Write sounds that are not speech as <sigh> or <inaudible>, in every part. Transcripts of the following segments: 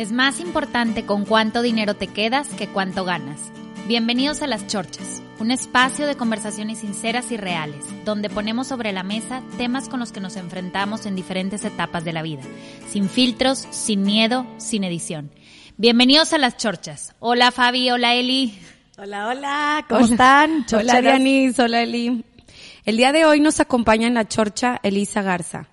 Es más importante con cuánto dinero te quedas que cuánto ganas. Bienvenidos a Las Chorchas, un espacio de conversaciones sinceras y reales, donde ponemos sobre la mesa temas con los que nos enfrentamos en diferentes etapas de la vida, sin filtros, sin miedo, sin edición. Bienvenidos a Las Chorchas. Hola Fabi, hola Eli. Hola, hola, ¿cómo están? Hola Dianis, hola Eli. El día de hoy nos acompaña en la chorcha Elisa Garza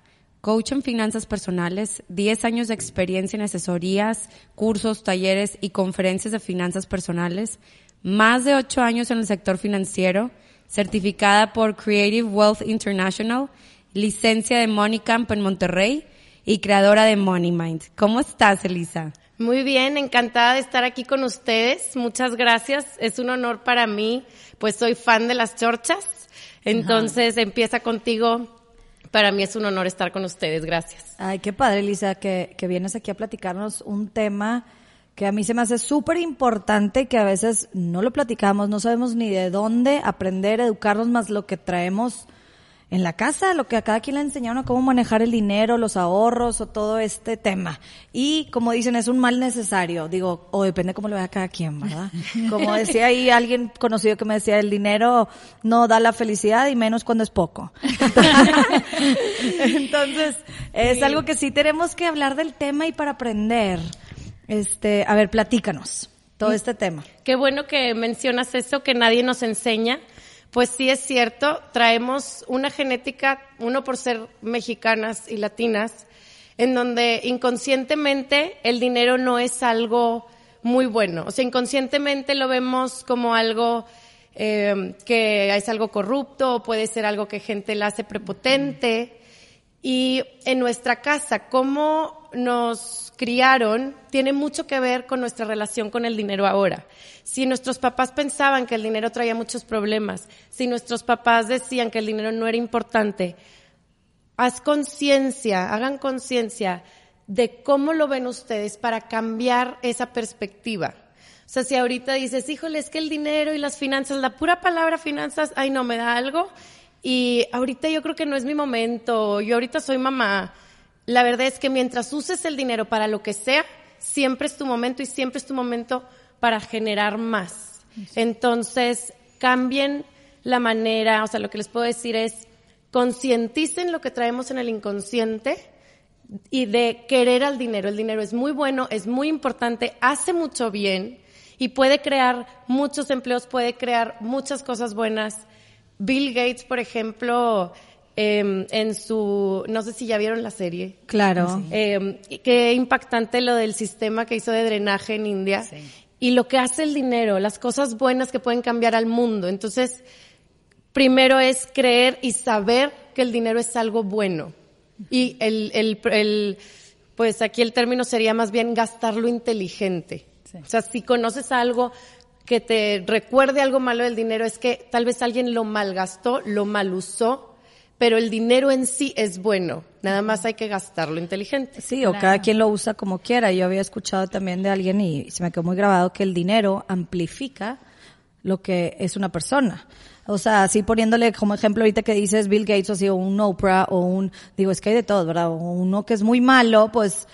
coach en finanzas personales, 10 años de experiencia en asesorías, cursos, talleres y conferencias de finanzas personales, más de 8 años en el sector financiero, certificada por Creative Wealth International, licencia de Money Camp en Monterrey y creadora de Money Mind. ¿Cómo estás, Elisa? Muy bien, encantada de estar aquí con ustedes. Muchas gracias. Es un honor para mí, pues soy fan de las chorchas. Entonces empieza contigo para mí es un honor estar con ustedes. Gracias. Ay, qué padre, Lisa, que, que vienes aquí a platicarnos un tema que a mí se me hace súper importante que a veces no lo platicamos, no sabemos ni de dónde aprender, educarnos más lo que traemos en la casa, lo que a cada quien le enseñaron a cómo manejar el dinero, los ahorros o todo este tema. Y como dicen, es un mal necesario, digo, o depende cómo lo vea cada quien, ¿verdad? <laughs> Como decía ahí alguien conocido que me decía, el dinero no da la felicidad y menos cuando es poco. <laughs> Entonces, es algo que sí tenemos que hablar del tema y para aprender. Este, a ver, platícanos todo este tema. Qué bueno que mencionas eso, que nadie nos enseña pues sí es cierto, traemos una genética, uno por ser mexicanas y latinas, en donde inconscientemente el dinero no es algo muy bueno. O sea, inconscientemente lo vemos como algo eh, que es algo corrupto, o puede ser algo que gente la hace prepotente. Y en nuestra casa, cómo nos criaron, tiene mucho que ver con nuestra relación con el dinero ahora. Si nuestros papás pensaban que el dinero traía muchos problemas, si nuestros papás decían que el dinero no era importante, haz conciencia, hagan conciencia de cómo lo ven ustedes para cambiar esa perspectiva. O sea, si ahorita dices, híjole, es que el dinero y las finanzas, la pura palabra finanzas, ay no, me da algo, y ahorita yo creo que no es mi momento, yo ahorita soy mamá. La verdad es que mientras uses el dinero para lo que sea, siempre es tu momento y siempre es tu momento para generar más. Entonces, cambien la manera, o sea, lo que les puedo decir es, concienticen lo que traemos en el inconsciente y de querer al dinero. El dinero es muy bueno, es muy importante, hace mucho bien y puede crear muchos empleos, puede crear muchas cosas buenas. Bill Gates, por ejemplo, em, en su, no sé si ya vieron la serie. Claro. Eh, qué impactante lo del sistema que hizo de drenaje en India. Sí. Y lo que hace el dinero, las cosas buenas que pueden cambiar al mundo. Entonces, primero es creer y saber que el dinero es algo bueno. Y el, el, el pues aquí el término sería más bien gastarlo inteligente. Sí. O sea, si conoces algo que te recuerde algo malo del dinero es que tal vez alguien lo malgastó, lo mal usó, pero el dinero en sí es bueno. Nada más hay que gastarlo inteligente. Sí, o cada quien lo usa como quiera. Yo había escuchado también de alguien y se me quedó muy grabado que el dinero amplifica lo que es una persona. O sea, así poniéndole como ejemplo ahorita que dices Bill Gates o así, o un Oprah o un, digo, es que hay de todo, ¿verdad? O uno que es muy malo, pues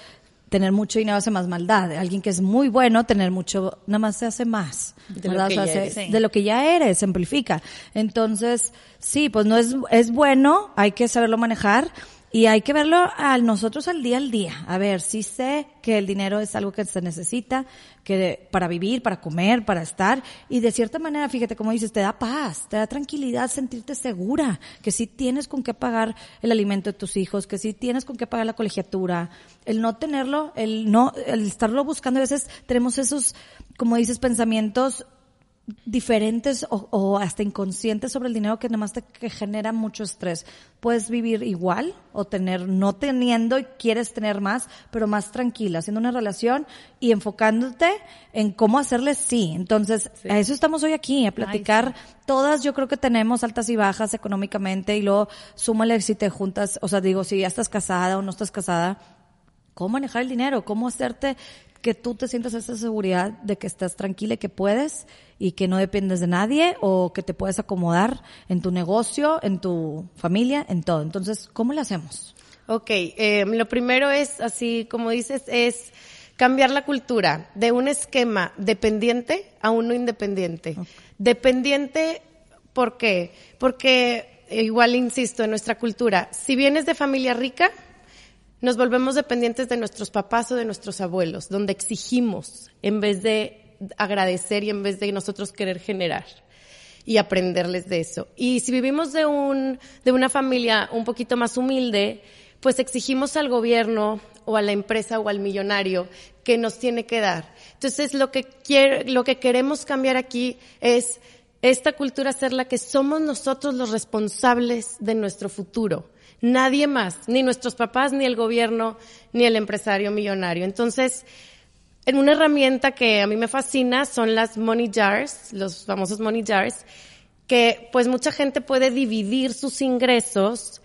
tener mucho dinero hace más maldad. Alguien que es muy bueno, tener mucho, nada más se hace más. De lo, que o sea, se- eres, sí. de lo que ya eres, se amplifica. Entonces, sí, pues no es, es bueno, hay que saberlo manejar y hay que verlo a nosotros al día al día. A ver, sí sé que el dinero es algo que se necesita, que para vivir, para comer, para estar, y de cierta manera, fíjate como dices, te da paz, te da tranquilidad sentirte segura, que sí tienes con qué pagar el alimento de tus hijos, que sí tienes con qué pagar la colegiatura, el no tenerlo, el no, el estarlo buscando, a veces tenemos esos, como dices, pensamientos diferentes o, o, hasta inconscientes sobre el dinero que nada más te que genera mucho estrés. Puedes vivir igual o tener, no teniendo y quieres tener más, pero más tranquila, haciendo una relación y enfocándote en cómo hacerle sí. Entonces, sí. a eso estamos hoy aquí, a platicar. Ay, sí. Todas yo creo que tenemos altas y bajas económicamente y luego súmale si te juntas, o sea, digo, si ya estás casada o no estás casada, cómo manejar el dinero, cómo hacerte que tú te sientas esa seguridad de que estás tranquila y que puedes y que no dependes de nadie o que te puedes acomodar en tu negocio, en tu familia, en todo. Entonces, ¿cómo le hacemos? Ok, eh, lo primero es, así como dices, es cambiar la cultura de un esquema dependiente a uno independiente. Okay. Dependiente, ¿por qué? Porque, igual insisto, en nuestra cultura, si vienes de familia rica, nos volvemos dependientes de nuestros papás o de nuestros abuelos, donde exigimos en vez de agradecer y en vez de nosotros querer generar y aprenderles de eso. Y si vivimos de un de una familia un poquito más humilde, pues exigimos al gobierno o a la empresa o al millonario que nos tiene que dar. Entonces, lo que quiere, lo que queremos cambiar aquí es esta cultura ser la que somos nosotros los responsables de nuestro futuro nadie más, ni nuestros papás, ni el gobierno, ni el empresario millonario. Entonces, en una herramienta que a mí me fascina son las money jars, los famosos money jars, que pues mucha gente puede dividir sus ingresos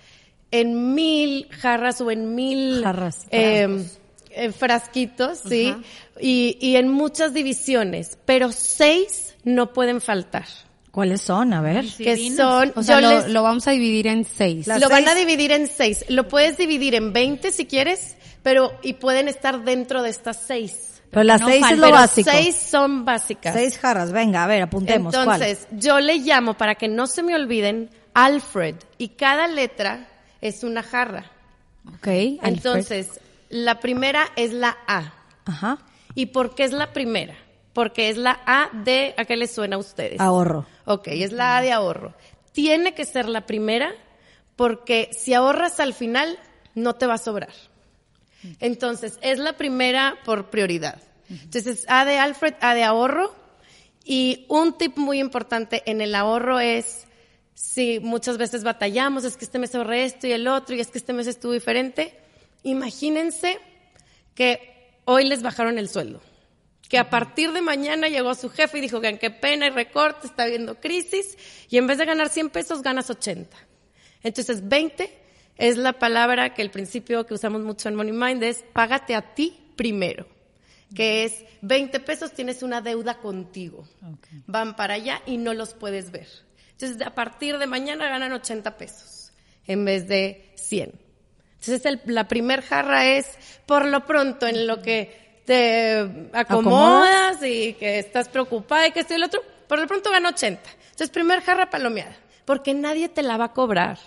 en mil jarras o en mil jarras, eh, eh, frasquitos, sí, y, y en muchas divisiones, pero seis no pueden faltar. ¿Cuáles son? A ver. Que son, o sea, lo, les, lo, vamos a dividir en seis. lo seis. van a dividir en seis. Lo puedes dividir en 20 si quieres, pero, y pueden estar dentro de estas seis. Pero las no seis es lo básico. seis son básicas. Seis jarras, venga, a ver, apuntemos. Entonces, ¿cuál? yo le llamo, para que no se me olviden, Alfred. Y cada letra es una jarra. Ok. Entonces, Alfred. la primera es la A. Ajá. ¿Y por qué es la primera? Porque es la A de, ¿a qué les suena a ustedes? Ahorro. Ok, es la A de ahorro. Tiene que ser la primera porque si ahorras al final, no te va a sobrar. Entonces, es la primera por prioridad. Entonces, A de Alfred, A de ahorro. Y un tip muy importante en el ahorro es, si muchas veces batallamos, es que este mes ahorré esto y el otro, y es que este mes estuvo diferente, imagínense que hoy les bajaron el sueldo que a partir de mañana llegó su jefe y dijo que qué pena y recorte, está habiendo crisis, y en vez de ganar 100 pesos, ganas 80. Entonces, 20 es la palabra que el principio que usamos mucho en Money Mind es págate a ti primero, que es 20 pesos tienes una deuda contigo. Okay. Van para allá y no los puedes ver. Entonces, a partir de mañana ganan 80 pesos en vez de 100. Entonces, el, la primer jarra es, por lo pronto, en lo que te acomodas, ¿Acomodas? y que estás preocupada y que esto y el otro, por lo pronto gana 80. Entonces, primer jarra palomeada, porque nadie te la va a cobrar.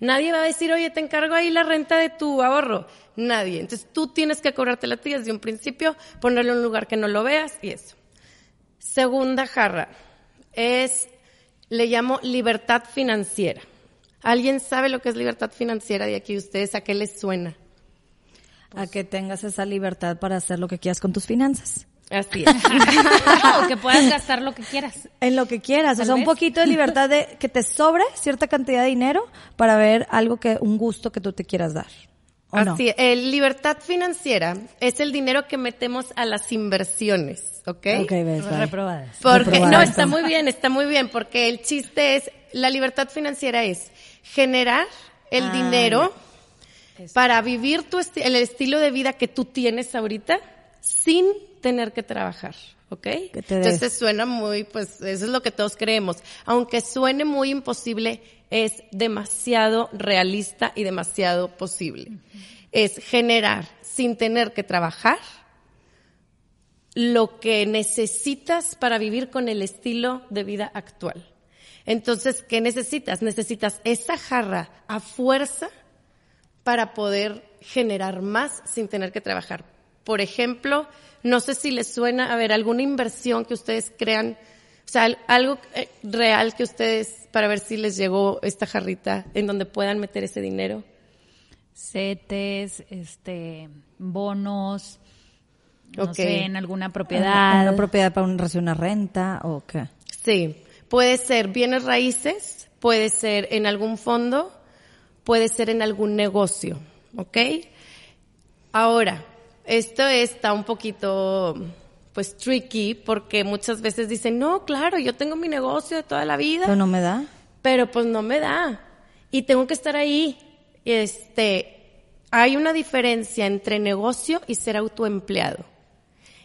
Nadie va a decir, oye, te encargo ahí la renta de tu ahorro. Nadie. Entonces, tú tienes que cobrarte la tuya desde un principio, ponerlo en un lugar que no lo veas y eso. Segunda jarra es, le llamo libertad financiera. ¿Alguien sabe lo que es libertad financiera de aquí ustedes? ¿A qué les suena? a que tengas esa libertad para hacer lo que quieras con tus finanzas. Así es. <laughs> no, que puedas gastar lo que quieras. En lo que quieras. O sea, un poquito de libertad de que te sobre cierta cantidad de dinero para ver algo que, un gusto que tú te quieras dar. Así, no? el libertad financiera es el dinero que metemos a las inversiones, ¿ok? Ok, ves, vale. Reprobadas. Porque, Reprobadas. no, está muy bien, está muy bien, porque el chiste es, la libertad financiera es generar el Ah, dinero para vivir tu esti el estilo de vida que tú tienes ahorita sin tener que trabajar. ¿Ok? Entonces suena muy, pues eso es lo que todos creemos. Aunque suene muy imposible, es demasiado realista y demasiado posible. Es generar sin tener que trabajar lo que necesitas para vivir con el estilo de vida actual. Entonces, ¿qué necesitas? Necesitas esa jarra a fuerza para poder generar más sin tener que trabajar. Por ejemplo, no sé si les suena, a ver, alguna inversión que ustedes crean, o sea, algo eh, real que ustedes, para ver si les llegó esta jarrita en donde puedan meter ese dinero. CETES, este, bonos, No Ok. sé, en alguna propiedad. Una propiedad para un, recibir una renta o qué. Sí, puede ser bienes raíces, puede ser en algún fondo, puede ser en algún negocio, ¿ok? Ahora, esto está un poquito, pues, tricky porque muchas veces dicen, no, claro, yo tengo mi negocio de toda la vida, Pero no me da. pero pues no me da y tengo que estar ahí. Este, hay una diferencia entre negocio y ser autoempleado.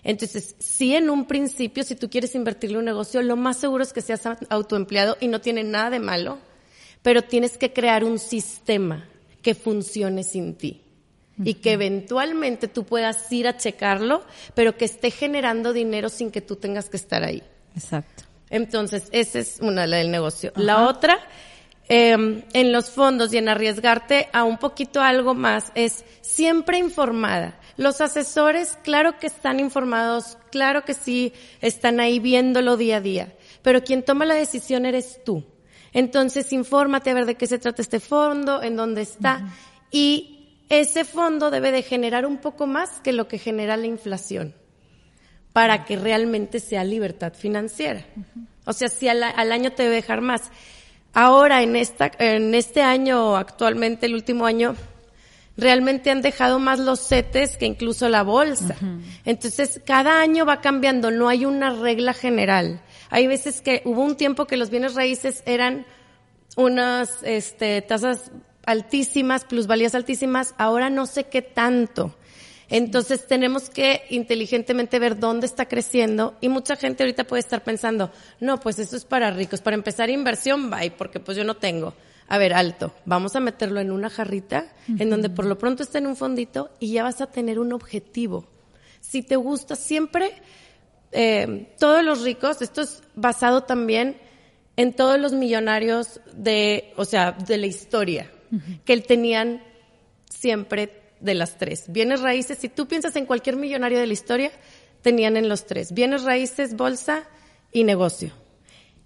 Entonces, sí en un principio, si tú quieres invertirle un negocio, lo más seguro es que seas autoempleado y no tiene nada de malo, pero tienes que crear un sistema que funcione sin ti y que eventualmente tú puedas ir a checarlo, pero que esté generando dinero sin que tú tengas que estar ahí. Exacto. Entonces, esa es una, la del negocio. La otra, eh, en los fondos y en arriesgarte a un poquito algo más, es siempre informada. Los asesores, claro que están informados, claro que sí, están ahí viéndolo día a día, pero quien toma la decisión eres tú. Entonces, infórmate a ver de qué se trata este fondo, en dónde está, y ese fondo debe de generar un poco más que lo que genera la inflación para que realmente sea libertad financiera. O sea, si al, al año te debe dejar más. Ahora, en, esta, en este año, actualmente, el último año, realmente han dejado más los CETES que incluso la bolsa. Entonces, cada año va cambiando, no hay una regla general. Hay veces que hubo un tiempo que los bienes raíces eran unas este, tasas altísimas, plusvalías altísimas, ahora no sé qué tanto. Entonces tenemos que inteligentemente ver dónde está creciendo y mucha gente ahorita puede estar pensando, no, pues eso es para ricos, para empezar inversión, bye, porque pues yo no tengo. A ver, alto, vamos a meterlo en una jarrita en donde por lo pronto está en un fondito y ya vas a tener un objetivo. Si te gusta siempre, eh, todos los ricos, esto es basado también en todos los millonarios de, o sea, de la historia, que tenían siempre de las tres. Bienes raíces, si tú piensas en cualquier millonario de la historia, tenían en los tres. Bienes raíces, bolsa y negocio.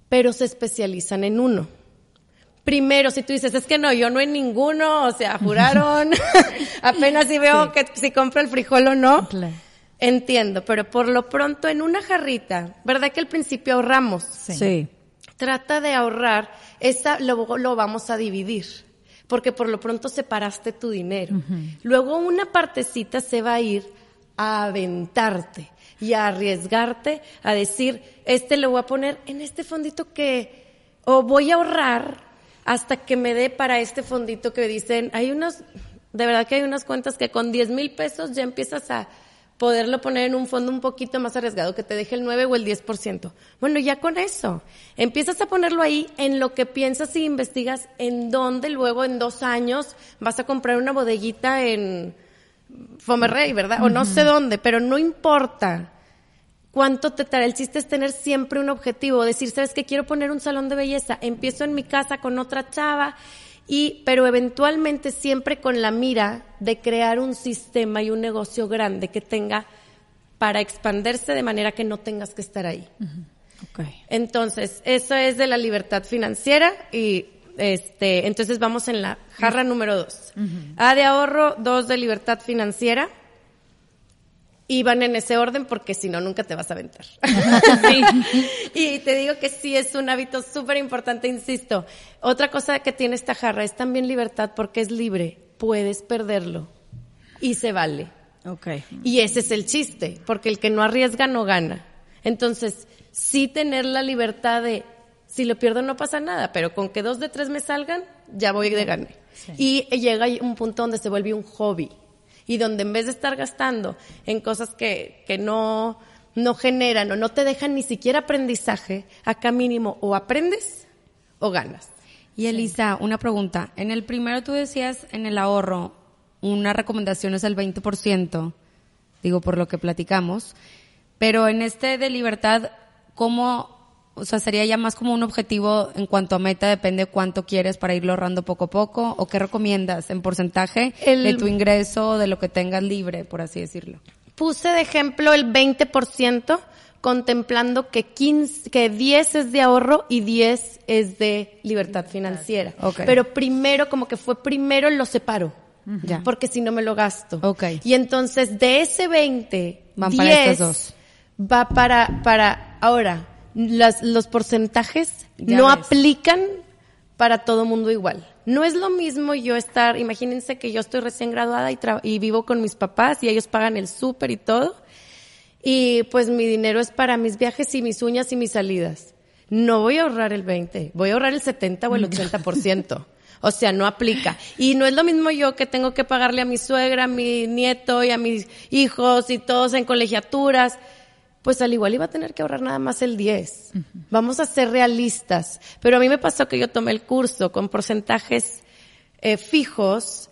Pero se especializan en uno. Primero, si tú dices, es que no, yo no en ninguno, o sea, <laughs> juraron, <laughs> apenas si veo que si compro el frijol o no. Claro. Entiendo, pero por lo pronto en una jarrita, ¿verdad que al principio ahorramos? Sí. Trata de ahorrar, esa lo, lo vamos a dividir, porque por lo pronto separaste tu dinero. Luego una partecita se va a ir a aventarte y a arriesgarte, a decir, este lo voy a poner en este fondito que, o voy a ahorrar hasta que me dé para este fondito que dicen, hay unos, de verdad que hay unas cuentas que con 10 mil pesos ya empiezas a poderlo poner en un fondo un poquito más arriesgado, que te deje el 9 o el 10%. Bueno, ya con eso, empiezas a ponerlo ahí en lo que piensas y investigas en dónde luego en dos años vas a comprar una bodeguita en Fomerrey, ¿verdad? O no sé dónde, pero no importa cuánto te trae. El chiste es tener siempre un objetivo, decir, ¿sabes qué? Quiero poner un salón de belleza, empiezo en mi casa con otra chava, y, pero eventualmente siempre con la mira de crear un sistema y un negocio grande que tenga para expandirse de manera que no tengas que estar ahí. Ok. Entonces, eso es de la libertad financiera y este, entonces vamos en la jarra número dos. A de ahorro, dos de libertad financiera. Y van en ese orden porque si no, nunca te vas a aventar. <laughs> <laughs> y te digo que sí es un hábito súper importante, insisto. Otra cosa que tiene esta jarra es también libertad porque es libre. Puedes perderlo y se vale. Y ese es el chiste, porque el que no arriesga no gana. Entonces, sí tener la libertad de, si lo pierdo no pasa nada, pero con que dos de tres me salgan, ya voy de gane. Y llega un punto donde se vuelve un hobby y donde en vez de estar gastando en cosas que, que no, no generan o no te dejan ni siquiera aprendizaje, acá mínimo o aprendes o ganas. Y Elisa, una pregunta. En el primero tú decías en el ahorro, una recomendación es el 20%, digo por lo que platicamos, pero en este de libertad, ¿cómo, o sea, sería ya más como un objetivo en cuanto a meta, depende cuánto quieres para irlo ahorrando poco a poco, o qué recomiendas en porcentaje El- de tu ingreso, de lo que tengas libre, por así decirlo? Puse de ejemplo el 20% contemplando que 15, que 10 es de ahorro y 10 es de libertad financiera. Ok. Pero primero, como que fue primero lo separo. Ya. Porque si no me lo gasto. Ok. Y entonces de ese 20, van para 10 estas dos. va para, para, ahora, las, los porcentajes Ya no ves. aplican para todo mundo igual. No es lo mismo yo estar, imagínense que yo estoy recién graduada y, tra- y vivo con mis papás y ellos pagan el súper y todo. Y pues mi dinero es para mis viajes y mis uñas y mis salidas. No voy a ahorrar el 20, voy a ahorrar el 70 o el 80%. <laughs> O sea, no aplica. Y no es lo mismo yo que tengo que pagarle a mi suegra, a mi nieto y a mis hijos y todos en colegiaturas. Pues al igual iba a tener que ahorrar nada más el 10. Vamos a ser realistas. Pero a mí me pasó que yo tomé el curso con porcentajes eh, fijos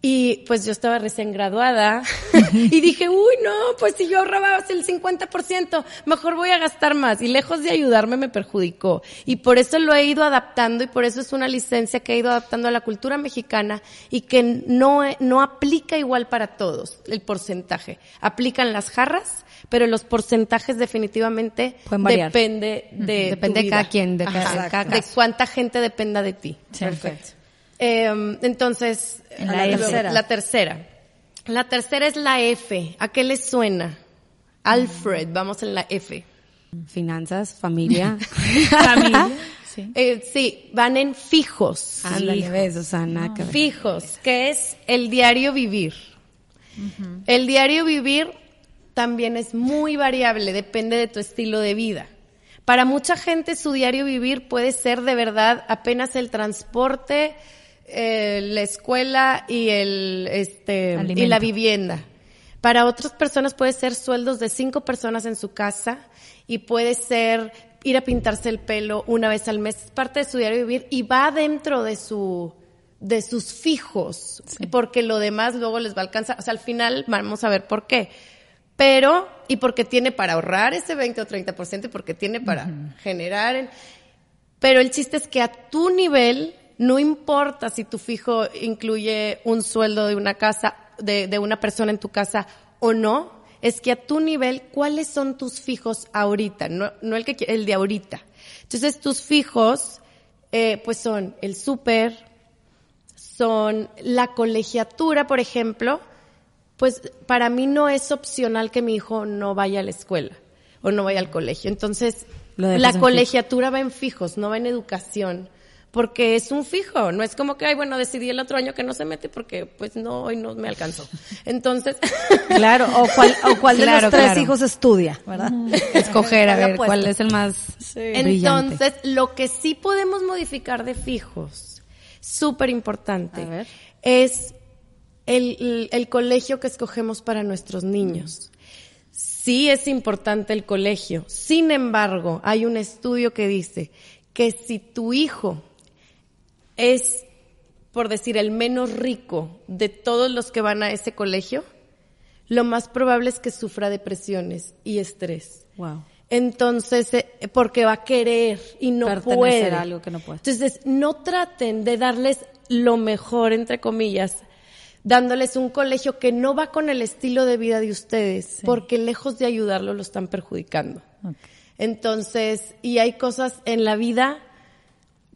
y pues yo estaba recién graduada <laughs> y dije, uy, no, pues si yo ahorraba el 50%, mejor voy a gastar más. Y lejos de ayudarme me perjudicó. Y por eso lo he ido adaptando y por eso es una licencia que he ido adaptando a la cultura mexicana y que no, no aplica igual para todos el porcentaje. Aplican las jarras, pero los porcentajes definitivamente depende de Depende de cada quien, de cada- Ajá, cada de caso. cuánta gente dependa de ti. Perfecto. Eh, entonces, En la tercera. La tercera. La tercera es la F. ¿A qué les suena? Alfred, vamos en la F. Finanzas, familia. <laughs> Familia. Sí. Eh, sí, van en fijos. Ándale, ves. Fijos, que es el diario vivir. El diario vivir también es muy variable, depende de tu estilo de vida. Para mucha gente su diario vivir puede ser de verdad apenas el transporte, eh, la escuela y el este y la vivienda. Para otras personas puede ser sueldos de cinco personas en su casa y puede ser ir a pintarse el pelo una vez al mes, es parte de su diario vivir y va dentro de su de sus fijos, porque lo demás luego les va a alcanzar, o sea, al final vamos a ver por qué. Pero, y porque tiene para ahorrar ese 20 o 30% y porque tiene para generar. en- pero el chiste es que a tu nivel, no importa si tu fijo incluye un sueldo de una casa, de, de una persona en tu casa o no, es que a tu nivel, ¿cuáles son tus fijos ahorita? No, no el que el de ahorita. Entonces, tus fijos, eh, pues son el súper, son la colegiatura, por ejemplo, pues para mí no es opcional que mi hijo no vaya a la escuela o no vaya al colegio. Entonces, la en fijo. colegiatura va en fijos, no va en educación, porque es un fijo, no es como que, ay, bueno, decidí el otro año que no se mete porque pues no, hoy no me alcanzó. Entonces, <laughs> Claro, o cuál, o cuál de los tres claro. hijos estudia, ¿verdad? <laughs> Escoger, a ver, puesto. cuál es el más brillante. Entonces, lo que sí podemos modificar de fijos, súper importante, es el, colegio que escogemos para nuestros niños. Sí es importante el colegio. Sin embargo, hay un estudio que dice que si tu hijo es, por decir, el menos rico de todos los que van a ese colegio, lo más probable es que sufra depresiones y estrés. Wow. Entonces, eh, porque va a querer y no Pertenecer puede. a algo que no puede. Entonces, no traten de darles lo mejor, entre comillas, dándoles un colegio que no va con el estilo de vida de ustedes, porque lejos de ayudarlo lo están perjudicando. Entonces, y hay cosas en la vida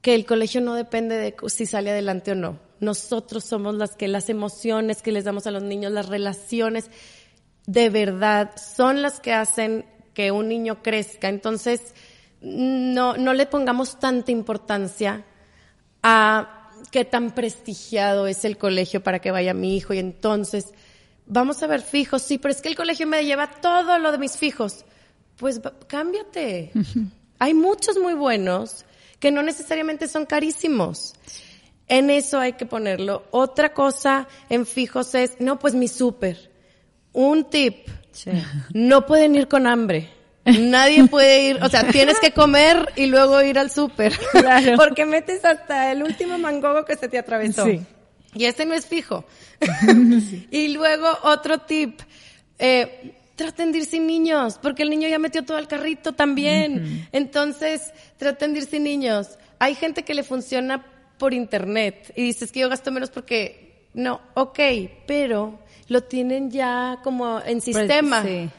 que el colegio no depende de si sale adelante o no. Nosotros somos las que las emociones que les damos a los niños, las relaciones, de verdad, son las que hacen que un niño crezca. Entonces, no, no le pongamos tanta importancia a qué tan prestigiado es el colegio para que vaya mi hijo y entonces vamos a ver fijos, sí, pero es que el colegio me lleva todo lo de mis fijos. Pues cámbiate. Hay muchos muy buenos que no necesariamente son carísimos. En eso hay que ponerlo. Otra cosa en fijos es, no, pues mi súper. Un tip. No pueden ir con hambre. Nadie puede ir, o sea, tienes que comer y luego ir al súper. <laughs> Porque metes hasta el último mangogo que se te atravesó. Sí. Y ese no es fijo. <laughs> <laughs> Y luego otro tip. Eh, traten de ir sin niños, porque el niño ya metió todo al carrito también. Entonces, traten de ir sin niños. Hay gente que le funciona por internet y dices que yo gasto menos porque no, ok, pero lo tienen ya como en sistema. Sí.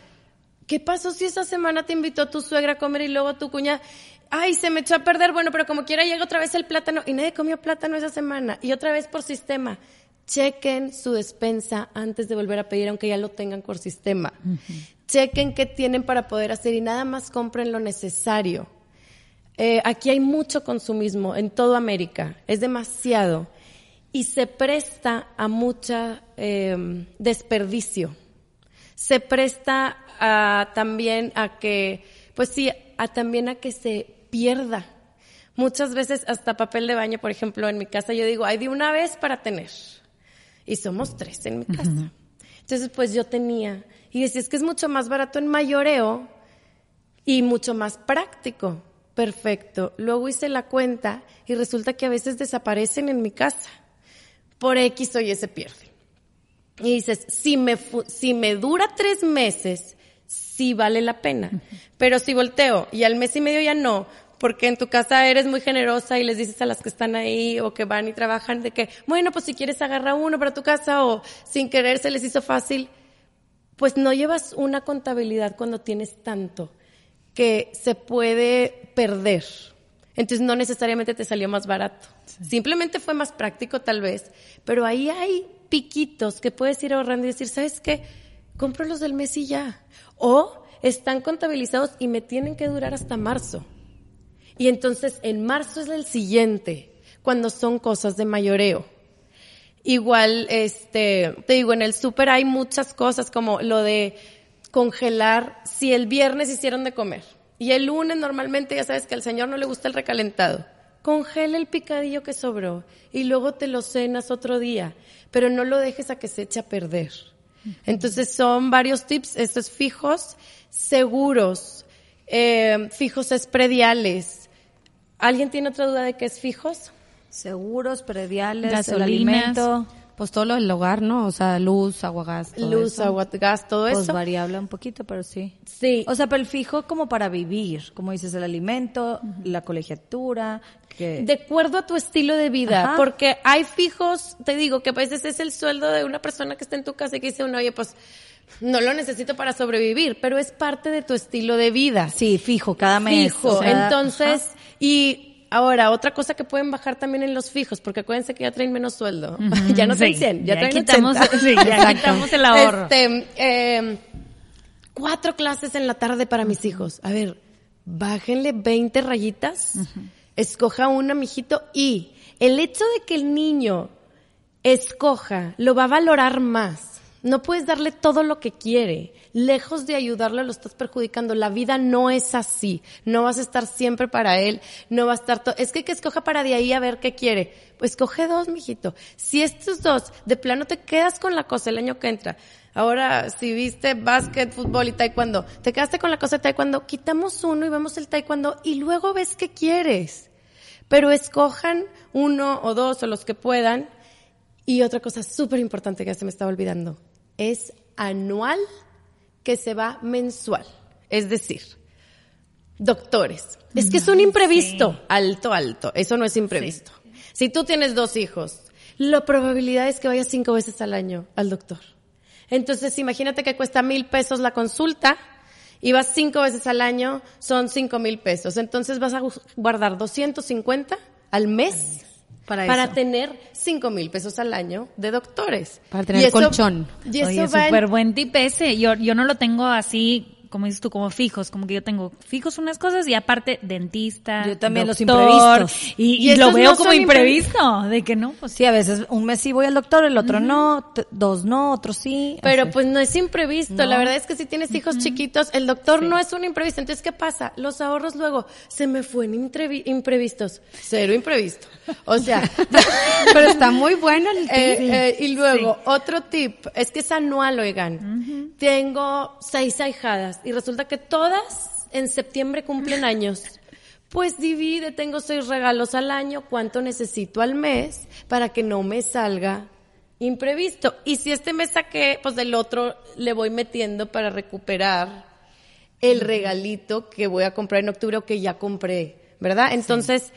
¿Qué pasó si esa semana te invitó tu suegra a comer y luego tu cuñada? Ay, se me echó a perder. Bueno, pero como quiera llega otra vez el plátano y nadie comió plátano esa semana. Y otra vez por sistema. Chequen su despensa antes de volver a pedir, aunque ya lo tengan por sistema. chequen qué tienen para poder hacer y nada más compren lo necesario. Eh, aquí hay mucho consumismo en toda América, es demasiado y se presta a mucha eh, desperdicio. Se presta a, también a que, pues sí, a también a que se pierda. Muchas veces hasta papel de baño, por ejemplo, en mi casa yo digo, hay de una vez para tener. Y somos tres en mi casa. Entonces, pues yo tenía. Y decía, es que es mucho más barato en mayoreo y mucho más práctico. Perfecto. Luego hice la cuenta y resulta que a veces desaparecen en mi casa. Por X o Y se pierden. Y dices, si me, si me dura tres meses, sí vale la pena. Pero si volteo y al mes y medio ya no, porque en tu casa eres muy generosa y les dices a las que están ahí o que van y trabajan de que, bueno, pues si quieres agarra uno para tu casa o sin querer se les hizo fácil, pues no llevas una contabilidad cuando tienes tanto que se puede perder. Entonces no necesariamente te salió más barato. Simplemente fue más práctico tal vez, pero ahí hay piquitos que puedes ir ahorrando y decir, ¿sabes qué? Compro los del mes y ya. O están contabilizados y me tienen que durar hasta marzo. Y entonces en marzo es el siguiente, cuando son cosas de mayoreo. Igual, este, te digo, en el súper hay muchas cosas como lo de congelar si el viernes hicieron de comer y el lunes normalmente ya sabes que al señor no le gusta el recalentado. Congela el picadillo que sobró y luego te lo cenas otro día, pero no lo dejes a que se eche a perder. Entonces son varios tips, estos fijos, seguros, eh, fijos esprediales, ¿Alguien tiene otra duda de qué es fijos? Seguros, prediales, el alimento. Pues todo lo del hogar, ¿no? O sea, luz, agua, gas. luz, agua, gas, todo pues eso. Pues variable un poquito, pero sí. Sí. O sea, pero el fijo como para vivir, como dices, el alimento, la colegiatura. De acuerdo a tu estilo de vida, porque hay fijos, te digo, que a veces es el sueldo de una persona que está en tu casa y que dice uno, oye, pues no lo necesito para sobrevivir, pero es parte de tu estilo de vida. Sí, fijo, cada mes. Fijo. Entonces, y ahora, otra cosa que pueden bajar también en los fijos, porque acuérdense que ya traen menos sueldo. <laughs> ya no traen 100, ya, traen quitamos, Sí, ya <laughs> quitamos el ahorro. Este, eh, cuatro clases en la tarde para mis hijos. A ver, bájenle 20 rayitas, escoja una, mijito, y el hecho de que el niño escoja, lo va a valorar más no puedes darle todo lo que quiere. Lejos de ayudarle, lo estás perjudicando. La vida no es así. No vas a estar siempre para él. No va a estar todo. Es que que escoja para de ahí a ver qué quiere. Pues coge dos, mijito. Si estos dos, de plano te quedas con la cosa el año que entra. Ahora, si viste básquet, fútbol y taekwondo, te quedaste con la cosa de taekwondo, quitamos uno y vemos el taekwondo y luego ves qué quieres. Pero escojan uno o dos o los que puedan. Y otra cosa súper importante que se me estaba olvidando es anual que se va mensual. Es decir, doctores. Es que es un imprevisto. Alto, alto. Eso no es imprevisto. Si tú tienes dos hijos, la probabilidad es que vayas cinco veces al año al doctor. Entonces, imagínate que cuesta mil pesos la consulta y vas cinco veces al año, son cinco mil pesos. Entonces vas a guardar 250 al mes para, tener cinco mil pesos al año de doctores. Para tener colchón. Y eso Oye, súper buen tip ese. Yo, yo no lo tengo así como dices tú, como fijos, como que yo tengo fijos unas cosas y aparte dentista. Yo también los imprevistos. Y, lo veo como imprevisto, de que no, pues. Sí, a veces un mes sí voy al doctor, el otro no, dos no, otro sí. Pero pues no es imprevisto, la verdad es que si tienes hijos chiquitos, el doctor no es un imprevisto. Entonces, ¿qué pasa? Los ahorros luego, se me fue en imprevistos. Cero imprevisto. O sea. <laughs> pero está muy bueno el tip. Eh, eh, y luego, otro tip, es que es anual, oigan. Tengo seis ahijadas y resulta que todas en septiembre cumplen <laughs> años. Pues divide, tengo seis regalos al año, cuánto necesito al mes para que no me salga imprevisto. Y si este mes saqué, pues del otro le voy metiendo para recuperar el regalito que voy a comprar en octubre o que ya compré, ¿verdad? Entonces,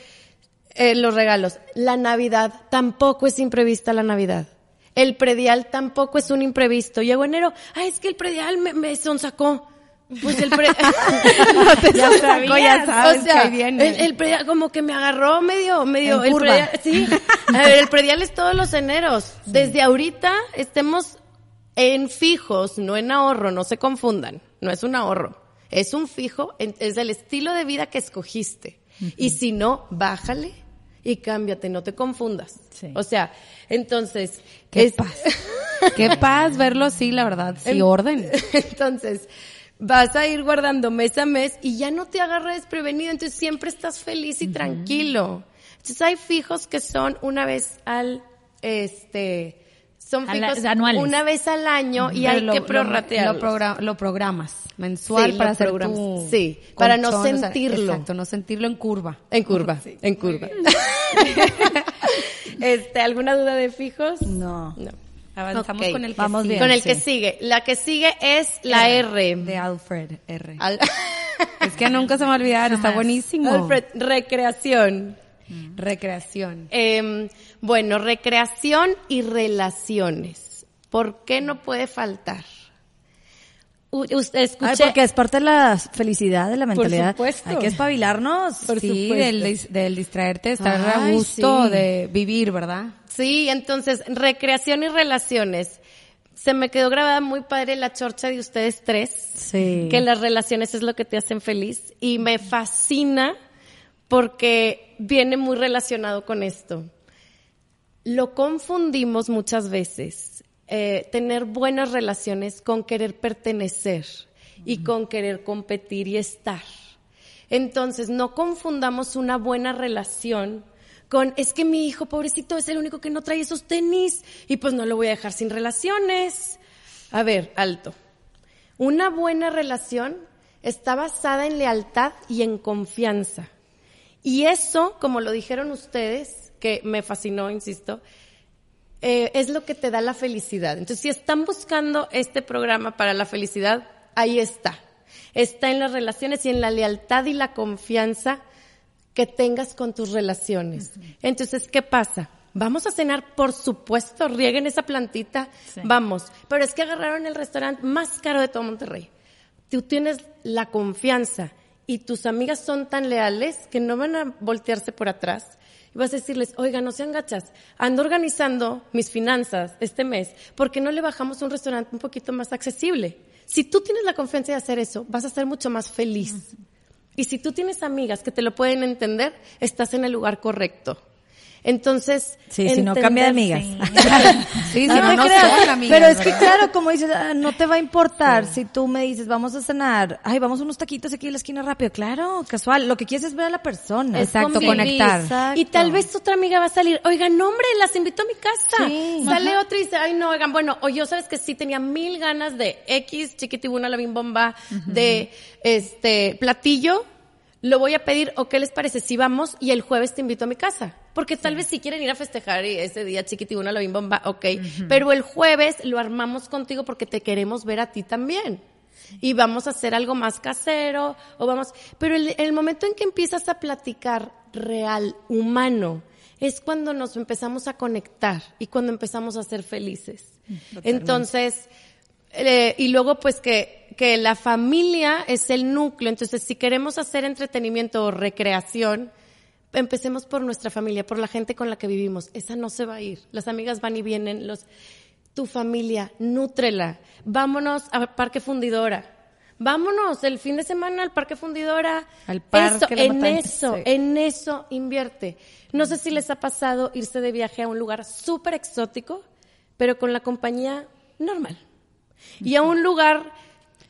eh, los regalos. La Navidad tampoco es imprevista la Navidad. El predial tampoco es un imprevisto. Llego enero, ah, es que el predial me, me sonsacó. Pues el pre... <laughs> <laughs> no te ya, ya sabes o sea, que viene. El, el, predial como que me agarró medio, medio, el predial, sí. <laughs> A ver, el predial es todos los eneros. Desde ahorita estemos en fijos, no en ahorro, no se confundan. no es un ahorro, es un fijo, es el estilo de vida que escogiste. Y si no, bájale y cámbiate, no te confundas. O sea, entonces... Qué paz. Qué paz verlo así, la verdad, sí, orden. Entonces, vas a ir guardando mes a mes y ya no te agarra desprevenido, entonces siempre estás feliz y tranquilo. Entonces hay fijos que son una vez al, este, son fijos anuales. una vez al año y hay que prorratearlos. Lo, lo, programas mensual Sí, para lo hacer tu Sí, para no colchón, o sea, sentirlo. exacto, no sentirlo en curva. En curva, en curva. <laughs> este, ¿alguna duda de fijos? No. No. Avanzamos con el que Vamos sigue. bien. Con el que sigue. La que sigue es la R. De Alfred R. Al- <laughs> Es que nunca se me va a olvidar, está buenísimo. Alfred, recreación. Recreación. Em, bueno, recreación y relaciones. ¿Por qué no puede faltar? Ay, porque es parte de la felicidad, de la mentalidad. supuesto. Hay que espabilarnos. Por sí, del, dis- del distraerte, estar a gusto, sí. de vivir, ¿verdad? Sí, entonces, recreación y relaciones. Se me quedó grabada muy padre la chorcha de ustedes tres. Sí. Que las relaciones es lo que te hacen feliz. Y me fascina porque viene muy relacionado con esto. Lo confundimos muchas veces, eh, tener buenas relaciones con querer pertenecer y con querer competir y estar. Entonces, no confundamos una buena relación con, es que mi hijo pobrecito es el único que no trae esos tenis y pues no lo voy a dejar sin relaciones. A ver, alto. Una buena relación está basada en lealtad y en confianza. Y eso, como lo dijeron ustedes, que me fascinó, insisto, eh, es lo que te da la felicidad. Entonces, si están buscando este programa para la felicidad, ahí está. Está en las relaciones y en la lealtad y la confianza que tengas con tus relaciones. Entonces, ¿qué pasa? Vamos a cenar, por supuesto, rieguen esa plantita, vamos. Pero es que agarraron el restaurante más caro de todo Monterrey. Tú tienes la confianza y tus amigas son tan leales que no van a voltearse por atrás. Y vas a decirles, oiga, no sean gachas, ando organizando mis finanzas este mes, ¿por qué no le bajamos un restaurante un poquito más accesible? Si tú tienes la confianza de hacer eso, vas a ser mucho más feliz. Y si tú tienes amigas que te lo pueden entender, estás en el lugar correcto. Entonces, Sí, si no cambia de amigas. Sí, <laughs> si No no, no creas, amigas, pero es que ¿verdad? claro, como dices, ah, no te va a importar si tú me dices, vamos a cenar, ay, vamos a unos taquitos aquí en la esquina rápido, claro, casual, lo que quieres es ver a la persona. Exacto, convivir. conectar. Exacto. Y tal vez otra amiga va a salir, oigan, no, hombre, las invito a mi casa. Sí. Sale otra y dice, ay, no, oigan, bueno, o yo sabes que sí tenía mil ganas de X, chiquitibuna, la bimbomba, de este platillo, lo voy a pedir, o qué les parece si vamos y el jueves te invito a mi casa. Porque tal vez si quieren ir a festejar y ese día chiquitibuna, la bimbomba, ok. Pero el jueves lo armamos contigo porque te queremos ver a ti también. Y vamos a hacer algo más casero, o vamos, pero el, el momento en que empiezas a platicar real, humano, es cuando nos empezamos a conectar y cuando empezamos a ser felices. Entonces, eh, y luego pues que, que la familia es el núcleo, entonces si queremos hacer entretenimiento o recreación, empecemos por nuestra familia, por la gente con la que vivimos. Esa no se va a ir. Las amigas van y vienen, los, tu familia, nútrela. Vámonos al Parque Fundidora. Vámonos el fin de semana al Parque Fundidora. Al Parque Eso, en eso, Sí. en eso invierte. No sé si les ha pasado irse de viaje a un lugar súper exótico, pero con la compañía normal. Y a un lugar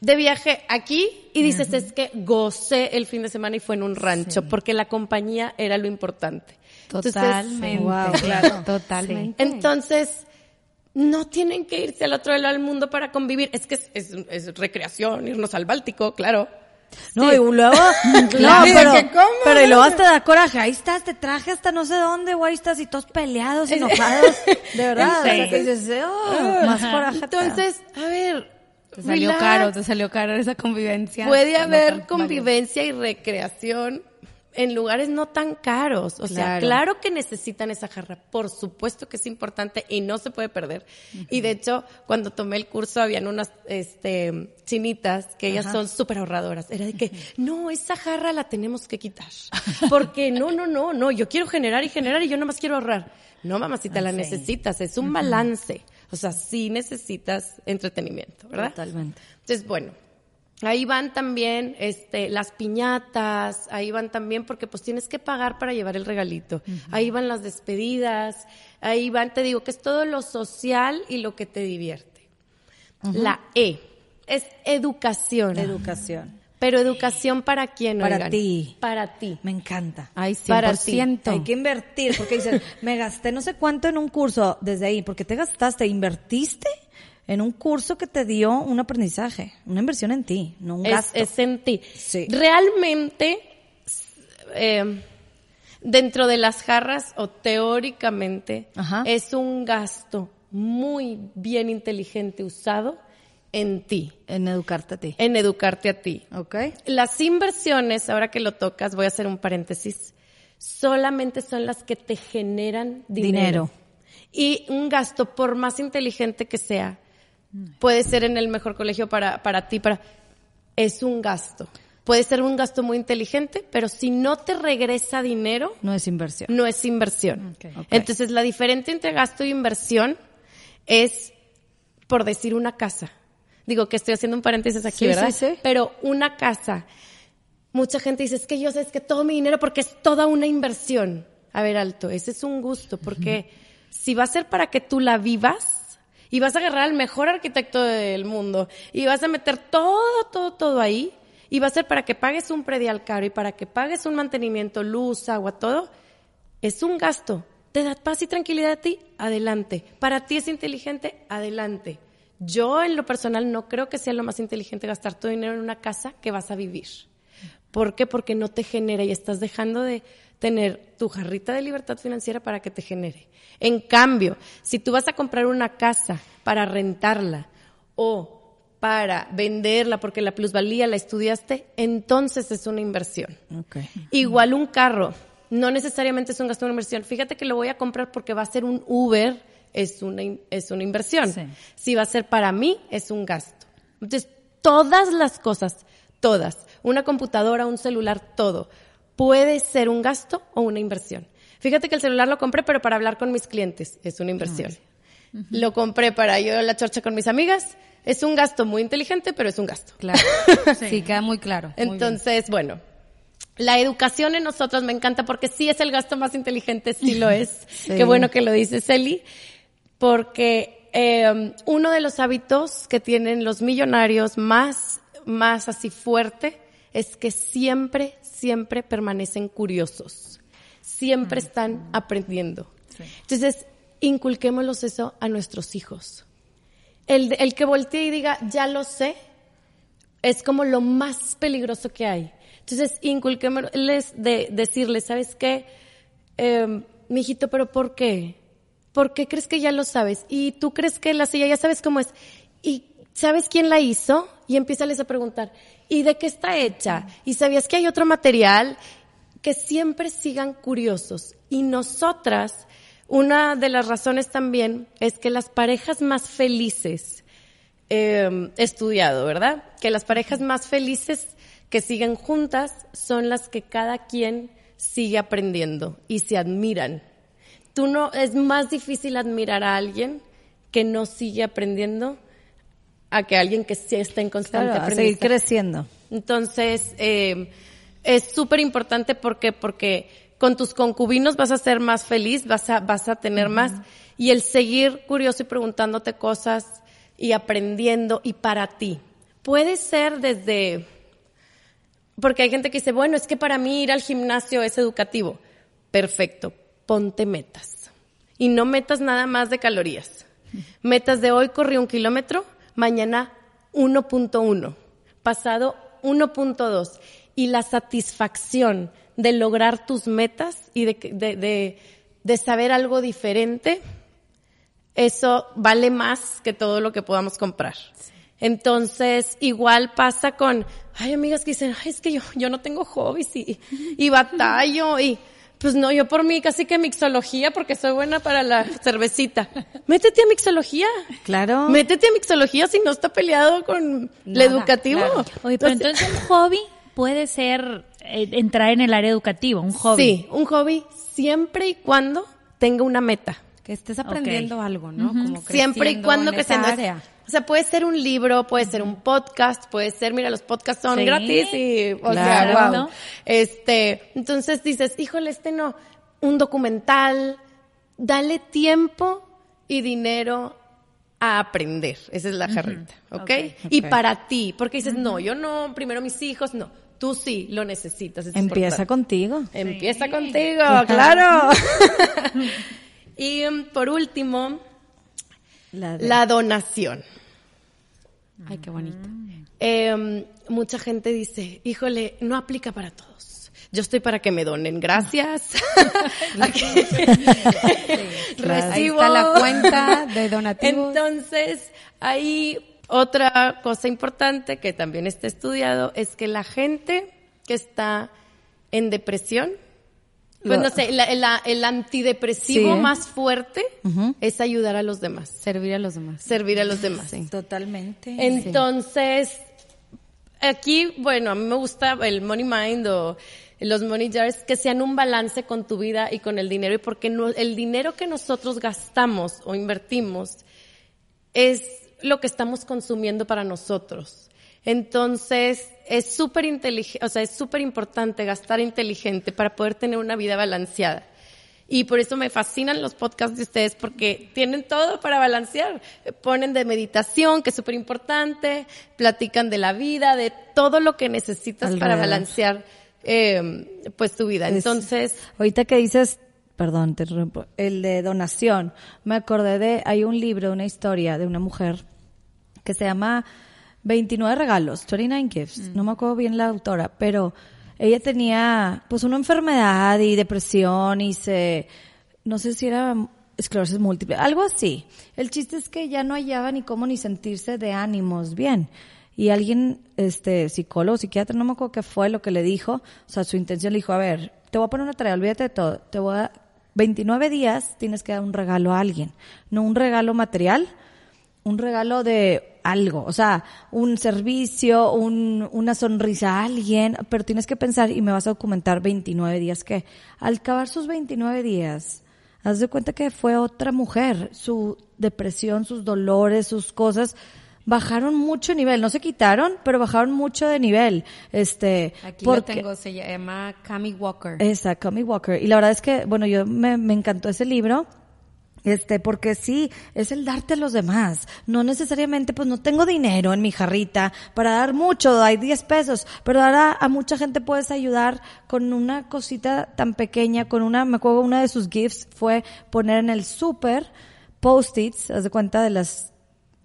de viaje aquí y dices, es que gocé el fin de semana y fue en un rancho, porque la compañía era lo importante. Entonces, Totalmente. Wow, claro. Totalmente. entonces, no tienen que irse al otro lado del mundo para convivir. Es que es, es- es recreación, irnos al Báltico, claro. No, y luego, <laughs> no, Claro. pero, ¿Que cómo? pero y luego hasta da coraje, ahí estás, te traje hasta no sé dónde, güey, estás y todos peleados, <laughs> enojados, de verdad, o sea, que dices, oh, más coraje. Entonces, a ver, Te salió relax. caro, te salió caro esa convivencia. Puede haber convivencia y recreación en lugares no tan caros. O sea, Claro. que necesitan esa jarra. Por supuesto que es importante y no se puede perder. Y de hecho, cuando tomé el curso, habían unas este, chinitas que ellas son súper ahorradoras. Era de que, no, esa jarra la tenemos que quitar. Porque no, no, no, no, yo quiero generar y generar y yo nada más quiero ahorrar. No, mamacita, la necesitas. Es un balance. O sea, sí necesitas entretenimiento, ¿verdad? Totalmente. Entonces, bueno, Ahí van también este, las piñatas, ahí van también porque pues tienes que pagar para llevar el regalito. Ahí van las despedidas, ahí van, te digo que es todo lo social y lo que te divierte. La E es educación. Educación. Pero educación para quién, Para oigan? ti. Para ti. Me encanta. Ay, Para 100%. Hay que invertir, porque dices, <laughs> me gasté no sé cuánto en un curso desde ahí, porque te gastaste, invertiste en un curso que te dio un aprendizaje, una inversión en ti, no un es, gasto. es en ti. Sí. Realmente, eh, dentro de las jarras o teóricamente, Ajá. es un gasto muy bien inteligente usado en ti, En educarte a ti. en educarte a ti. ¿Ok? Las inversiones, ahora que lo tocas, voy a hacer un paréntesis, solamente son las que te generan dinero. Dinero. Y un gasto, por más inteligente que sea, puede ser en el mejor colegio para, para ti, para, es un gasto. Puede ser un gasto muy inteligente, pero si no te regresa dinero, No es inversión. no es inversión. Entonces, la diferencia entre gasto e inversión es, por decir, una casa. Digo que estoy haciendo un paréntesis aquí, Sí, ¿verdad? sí, sí. Pero una casa. Mucha gente dice, es que yo sé, es que todo mi dinero porque es toda una inversión. A ver, alto, ese es un gusto, porque si va a ser para que tú la vivas y vas a agarrar al mejor arquitecto del mundo y vas a meter todo, todo, todo ahí y va a ser para que pagues un predial caro y para que pagues un mantenimiento, luz, agua, todo, es un gasto. ¿Te da paz y tranquilidad a ti? Adelante. ¿Para ti es inteligente? Adelante. Yo en lo personal no creo que sea lo más inteligente gastar tu dinero en una casa que vas a vivir. ¿Por qué? Porque no te genera y estás dejando de tener tu jarrita de libertad financiera para que te genere. En cambio, si tú vas a comprar una casa para rentarla o para venderla porque la plusvalía la estudiaste, entonces es una inversión. Igual un carro, no necesariamente es un gasto de inversión. Fíjate que lo voy a comprar porque va a ser un Uber, es una, es una inversión. Sí. Si va a ser para mí, es un gasto. Entonces, todas las cosas, todas, una computadora, un celular, todo, puede ser un gasto o una inversión. Fíjate que el celular lo compré, pero para hablar con mis clientes, es una inversión. Lo compré para yo la chorcha con mis amigas, es un gasto muy inteligente, pero es un gasto. Claro. <laughs> Sí, queda muy claro. Muy bien. Entonces, bueno, la educación en nosotros me encanta porque sí es el gasto más inteligente, sí lo es. <laughs> Qué bueno que lo dices, Eli, porque eh, uno de los hábitos que tienen los millonarios más, más así fuerte es que siempre, siempre permanecen curiosos. Siempre están aprendiendo. Entonces, inculquémoslos eso a nuestros hijos. El, el que voltee y diga, ya lo sé, es como lo más peligroso que hay. Entonces, inculquémosles de decirles, ¿sabes qué? Eh, mijito, ¿pero por qué? ¿Por qué crees que ya lo sabes? ¿Y tú crees que la silla ya sabes cómo es? ¿Y sabes quién la hizo? Y empiezales a preguntar, ¿y de qué está hecha? ¿Y sabías que hay otro material? Que siempre sigan curiosos. Y nosotras, una de las razones también es que las parejas más felices, eh, estudiado, ¿verdad? Que las parejas más felices que siguen juntas son las que cada quien sigue aprendiendo y se admiran. Tú no, es más difícil admirar a alguien que no sigue aprendiendo a que alguien que sí está en constante Claro, a seguir aprendizaje. creciendo. Entonces, eh, es súper importante porque, porque con tus concubinos vas a ser más feliz, vas a, vas a tener más. Y el seguir curioso y preguntándote cosas y aprendiendo y para ti. Puede ser desde, porque hay gente que dice, bueno, es que para mí ir al gimnasio es educativo. Perfecto, ponte metas. Y no metas nada más de calorías. Metas de hoy corrí un kilómetro, mañana 1.1, pasado 1.2. Y la satisfacción de lograr tus metas y de, de, de, de saber algo diferente, eso vale más que todo lo que podamos comprar. Entonces, igual pasa con, ay, amigas que dicen, ay, es que yo, yo no tengo hobbies y, y batallo y, pues no, yo por mí casi que mixología porque soy buena para la cervecita. <laughs> Métete a mixología. Claro. Métete a mixología si no está peleado con el educativo. claro. Oye, pero Entonces- entonces un hobby puede ser eh, entrar en el área educativa, un hobby. Sí, un hobby siempre y cuando tenga una meta. Que estés aprendiendo algo, ¿no? Como Siempre y creciendo cuando en que esa sea área. O sea, puede ser un libro, puede ser un podcast, puede ser, mira, los podcasts son Sí, gratis y, o claro. sea, wow. Este, entonces dices, híjole, este no, un documental, dale tiempo y dinero a aprender. Esa es la jarrita, ¿ok? Ok, Y para ti, porque dices, no, yo no, primero mis hijos, no. Tú sí lo necesitas. es Empieza importante. contigo. Empieza contigo, claro. <laughs> y por último, La de- la donación. Ay, qué bonito. Eh, mucha gente dice, híjole, no aplica para todos. Yo estoy para que me donen, gracias. <laughs> <laughs> <laughs> Ahí está la cuenta de donativos. Entonces, hay otra cosa importante que también está estudiado, es que la gente que está en depresión, pues no sé, la- la- el antidepresivo Sí. más fuerte es ayudar a los demás, Servir a los demás. servir a los demás. Totalmente. Entonces, aquí, bueno, a mí me gusta el money mind o los money jars que sean un balance con tu vida y con el dinero y porque no- el dinero que nosotros gastamos o invertimos es lo que estamos consumiendo para nosotros. Entonces, es súper inteligente, o sea, es súper importante gastar inteligente para poder tener una vida balanceada. Y por eso me fascinan los podcasts de ustedes porque tienen todo para balancear. Ponen de meditación, que es súper importante, platican de la vida, de todo lo que necesitas para balancear eh, pues tu vida. Es- Entonces, Ahorita que dices, perdón, te interrumpo, el de donación, me acordé de, hay un libro, una historia de una mujer que se llama 29 regalos, 29 gifts, no me acuerdo bien la autora, pero ella tenía pues una enfermedad y depresión y se, no sé si era esclerosis múltiple, algo así. El chiste es que ya no hallaba ni cómo ni sentirse de ánimos bien. Y alguien, este, psicólogo, psiquiatra, no me acuerdo qué fue lo que le dijo, o sea, su intención le dijo, a ver, te voy a poner una tarea, olvídate de todo, te voy a, 29 días tienes que dar un regalo a alguien, no un regalo material, un regalo de algo, o sea, un servicio, un, una sonrisa a alguien, pero tienes que pensar y me vas a documentar 29 días que al acabar sus 29 días, haz de cuenta que fue otra mujer, su depresión, sus dolores, sus cosas bajaron mucho de nivel, no se quitaron, pero bajaron mucho de nivel, este, Aquí lo porque- tengo, se llama Cami Walker. Esa, Cami Walker. Y la verdad es que, bueno, yo me, me encantó ese libro. Este, porque sí, es el darte a los demás. No necesariamente, pues no tengo dinero en mi jarrita para dar mucho, hay 10 pesos, pero ahora a mucha gente puedes ayudar con una cosita tan pequeña, con una, me acuerdo una de sus gifts fue poner en el súper post-its, haz de cuenta de las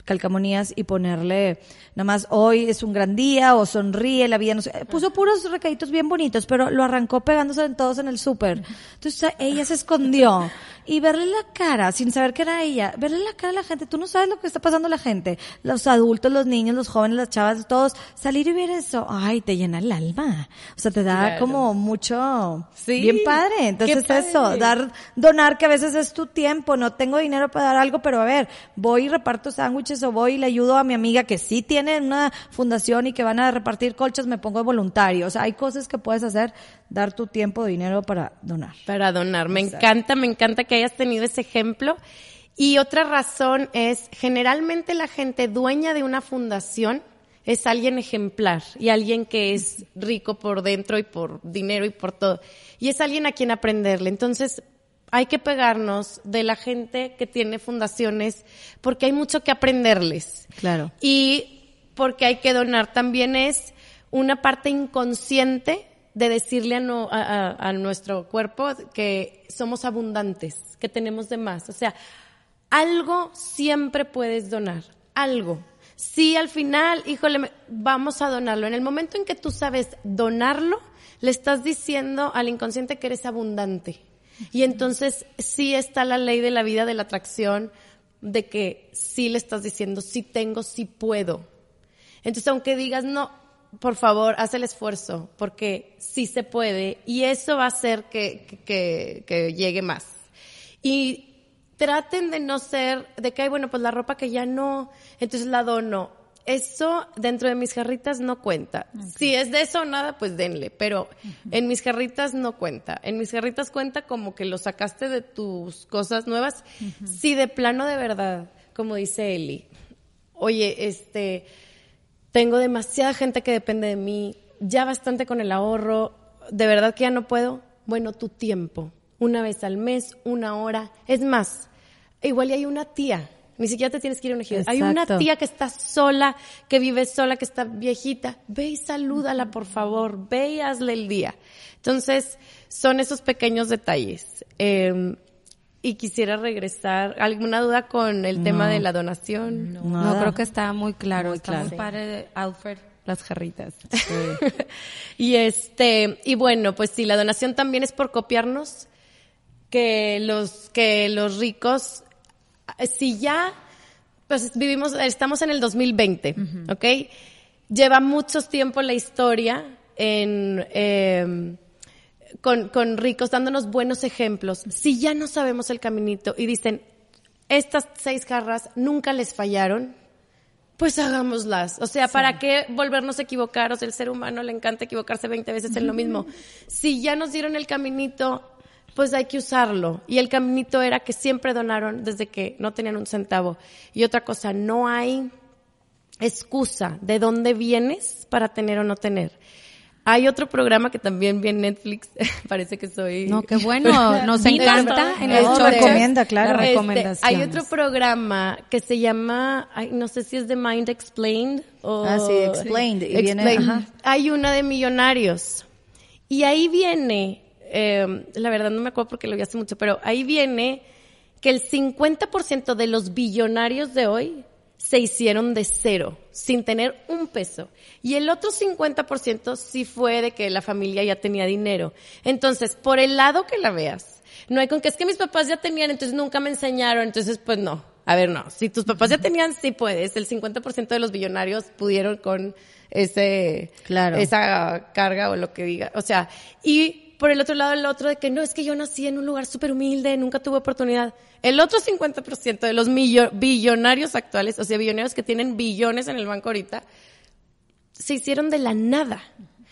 calcamonías y ponerle nada más hoy es un gran día o sonríe la vida no sé puso puros recaditos bien bonitos pero lo arrancó pegándose en todos en el súper entonces ella se escondió y verle la cara sin saber que era ella verle la cara a la gente tú no sabes lo que está pasando a la gente los adultos los niños los jóvenes las chavas todos salir y ver eso ay te llena el alma o sea te da Claro. como mucho Sí, bien padre entonces padre. eso dar donar que a veces es tu tiempo, no tengo dinero para dar algo, pero a ver, voy y reparto sándwiches o voy y le ayudo a mi amiga que sí tiene una fundación y que van a repartir colchas, me pongo de voluntario. O sea, hay cosas que puedes hacer, dar tu tiempo, dinero para donar. para donar. Me encanta, me encanta que hayas tenido ese ejemplo. Y otra razón es, generalmente la gente dueña de una fundación es alguien ejemplar y alguien que es rico por dentro y por dinero y por todo. Y es alguien a quien aprenderle. Entonces, hay que pegarnos de la gente que tiene fundaciones porque hay mucho que aprenderles. Claro. Y porque hay que donar también es una parte inconsciente de decirle a, no- a- a- a nuestro cuerpo que somos abundantes, que tenemos de más. O sea, algo siempre puedes donar, algo. Sí, al final, híjole, vamos a donarlo. En el momento en que tú sabes donarlo, le estás diciendo al inconsciente que eres abundante. Y entonces sí está la ley de la vida de la atracción, de que sí le estás diciendo, sí tengo, sí puedo. Entonces, aunque digas, no, por favor, haz el esfuerzo, porque sí se puede, y eso va a hacer que, que- que, llegue más. Y traten de no ser, de que, ay, bueno, pues la ropa que ya no, entonces la dono. Eso dentro de mis jarritas no cuenta. Si es de eso o nada, pues denle. Pero en mis jarritas no cuenta. En mis jarritas cuenta como que lo sacaste de tus cosas nuevas. Si de plano de verdad, como dice Eli, oye, este, tengo demasiada gente que depende de mí, ya bastante con el ahorro, de verdad que ya no puedo. Bueno, tu tiempo, una vez al mes, una hora. Es más, igual y hay una tía, ni siquiera te tienes que ir a un ejido. Hay una tía que está sola, que vive sola, que está viejita. Ve y salúdala, por favor. Ve y hazle el día. Entonces, son esos pequeños detalles. Eh, y quisiera regresar. ¿Alguna duda con el tema de la donación? No, creo que está muy claro. está muy padre, Alfred, las jarritas. <laughs> y este, y bueno, pues sí, la donación también es por copiarnos que los, que los ricos, si ya, pues vivimos, estamos en el 2020, ¿ok? Lleva mucho tiempo la historia en, eh, con, con ricos, dándonos buenos ejemplos. Si ya no sabemos el caminito y dicen, estas seis jarras nunca les fallaron, pues hagámoslas. O sea, ¿para qué volvernos a equivocar? O sea, el ser humano le encanta equivocarse 20 veces en lo mismo. Si ya nos dieron el caminito, pues hay que usarlo. Y el caminito era que siempre donaron desde que no tenían un centavo. Y otra cosa, no hay excusa de dónde vienes para tener o no tener. Hay otro programa que también vi en Netflix, <laughs> parece que soy... No, qué bueno, <laughs> nos encanta en el show. recomienda, claro. Este, hay otro programa que se llama, no sé si es The Mind Explained o... Ah, sí, Explained. Y Viene, Hay una de millonarios. Y ahí viene, eh, la verdad no me acuerdo porque lo vi hace mucho, pero ahí viene que el 50% de los billonarios de hoy se hicieron de cero, sin tener un peso. Y el otro 50% sí fue de que la familia ya tenía dinero. Entonces, por el lado que la veas, no hay con que es que mis papás ya tenían, entonces nunca me enseñaron, entonces pues no. A ver, no. Si tus papás ya tenían, sí puedes. El 50% de los billonarios pudieron con ese, claro. esa carga o lo que diga. O sea, y por el otro lado el otro de que no, es que yo nací en un lugar súper humilde, nunca tuve oportunidad. El otro 50% de los billonarios actuales, o sea, billonarios que tienen billones en el banco ahorita, se hicieron de la nada.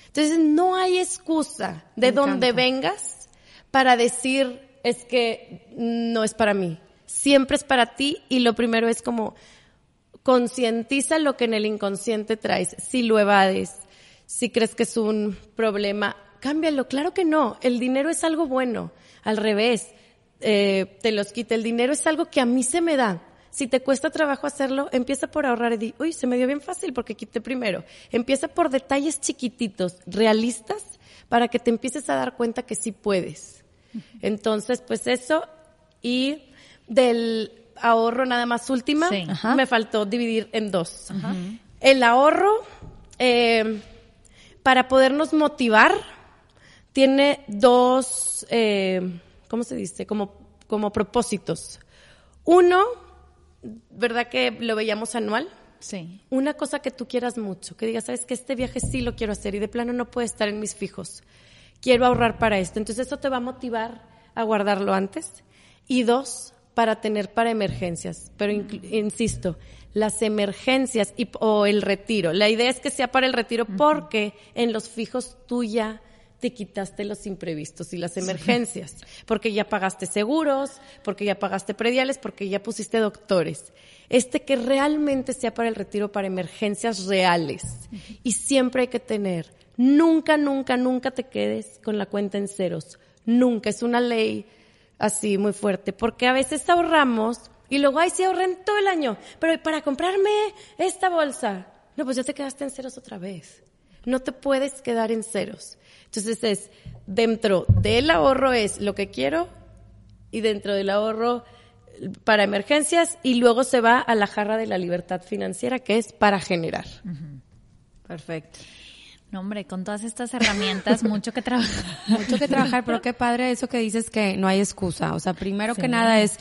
Entonces no hay excusa de donde vengas para decir es que no es para mí. Siempre es para ti y lo primero es como concientiza lo que en el inconsciente traes. Si lo evades, si crees que es un problema, cámbialo. Claro que no. El dinero es algo bueno. Al revés, eh, te los quita. El dinero es algo que a mí se me da. Si te cuesta trabajo hacerlo, empieza por ahorrar y di, uy, se me dio bien fácil porque quité primero. Empieza por detalles chiquititos, realistas, para que te empieces a dar cuenta que sí puedes. Entonces, pues eso. Y del ahorro nada más última, me faltó dividir en dos. El ahorro, eh, para podernos motivar, tiene dos, eh, ¿cómo se dice? Como, como propósitos. Uno, ¿verdad que lo veíamos anual? Sí. Una cosa que tú quieras mucho, que digas, sabes que este viaje sí lo quiero hacer y de plano no puede estar en mis fijos. Quiero ahorrar para esto. Entonces eso te va a motivar a guardarlo antes. Y dos, para tener para emergencias. Pero insisto, las emergencias y, o el retiro. La idea es que sea para el retiro porque en los fijos tú ya te quitaste los imprevistos y las emergencias, porque ya pagaste seguros, porque ya pagaste prediales, porque ya pusiste doctores. Este que realmente sea para el retiro, para emergencias reales. Y siempre hay que tener, nunca, nunca, nunca te quedes con la cuenta en ceros. Nunca, es una ley así muy fuerte, porque a veces ahorramos y luego, ay, sí ahorré todo el año, pero para comprarme esta bolsa, no, pues ya te quedaste en ceros otra vez. No te puedes quedar en ceros. Entonces es, dentro del ahorro es lo que quiero y dentro del ahorro para emergencias y luego se va a la jarra de la libertad financiera que es para generar. Perfecto. No, hombre, con todas estas herramientas, mucho que trabajar. <laughs> mucho que trabajar, pero qué padre eso que dices que no hay excusa. O sea, primero que nada es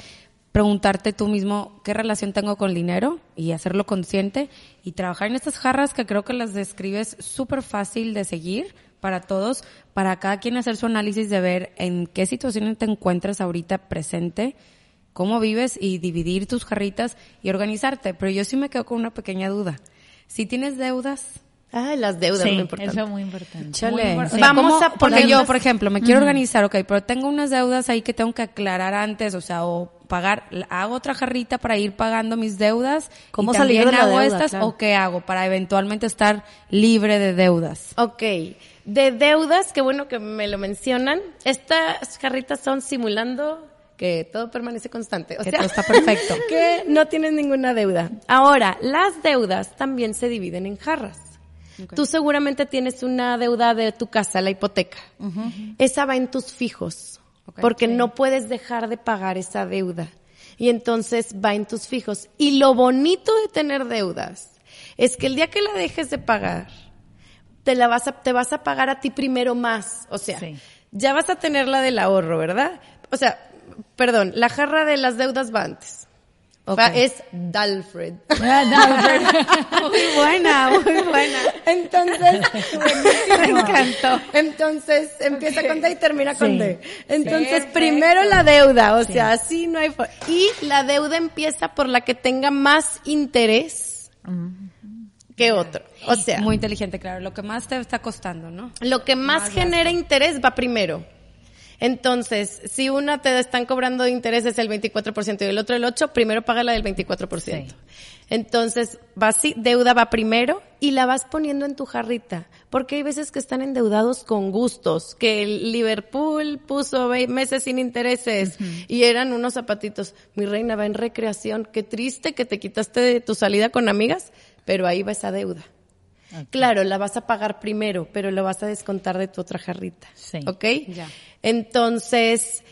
preguntarte tú mismo qué relación tengo con el dinero y hacerlo consciente y trabajar en estas jarras que creo que las describes súper fácil de seguir para todos, para cada quien hacer su análisis de ver en qué situación te encuentras ahorita presente, cómo vives y dividir tus jarritas y organizarte. Pero yo sí me quedo con una pequeña duda. Si tienes deudas, Ah, las deudas, Sí, muy importante. eso es muy importante. Chale. Muy Vamos ¿cómo- a porque yo, por ejemplo, me quiero organizar, ok, pero tengo unas deudas ahí que tengo que aclarar antes, o sea, o pagar, hago otra jarrita para ir pagando mis deudas. ¿Cómo y salir también de la hago deuda? estas Claro. o qué hago para eventualmente estar libre de deudas. Ok, de deudas, qué bueno que me lo mencionan. Estas jarritas son simulando que todo permanece constante. O Que sea, todo está perfecto. <laughs> que no tienes ninguna deuda. Ahora, las deudas también se dividen en jarras. Tú seguramente tienes una deuda de tu casa, la hipoteca. Esa va en tus fijos, porque no puedes dejar de pagar esa deuda. Y entonces va en tus fijos. Y lo bonito de tener deudas es que el día que la dejes de pagar, te la vas a, te vas a pagar a ti primero más. O sea, Sí. ya vas a tener la del ahorro, ¿verdad? O sea, perdón, la jarra de las deudas va antes. Ok. Va- es Dalfred. <laughs> <laughs> Muy buena, muy buena. Entonces, <laughs> me encantó. Entonces, empieza con D y termina con D. Entonces, primero la deuda, o sea, así no hay... Y la deuda empieza por la que tenga más interés que otro. O sea, Muy inteligente, claro. Lo que más te está costando, ¿no? lo que más genera interés va primero. Entonces, si una te están cobrando de intereses el 24% y el otro el 8%, primero paga la del 24%. Sí. Entonces, va así, deuda va primero y la vas poniendo en tu jarrita. Porque hay veces que están endeudados con gustos, que el Liverpool puso meses sin intereses y eran unos zapatitos. Mi reina va en recreación, qué triste que te quitaste de tu salida con amigas, pero ahí va esa deuda. Claro, la vas a pagar primero, pero lo vas a descontar de tu otra jarrita. Sí. ¿Ok? Ya. Entonces,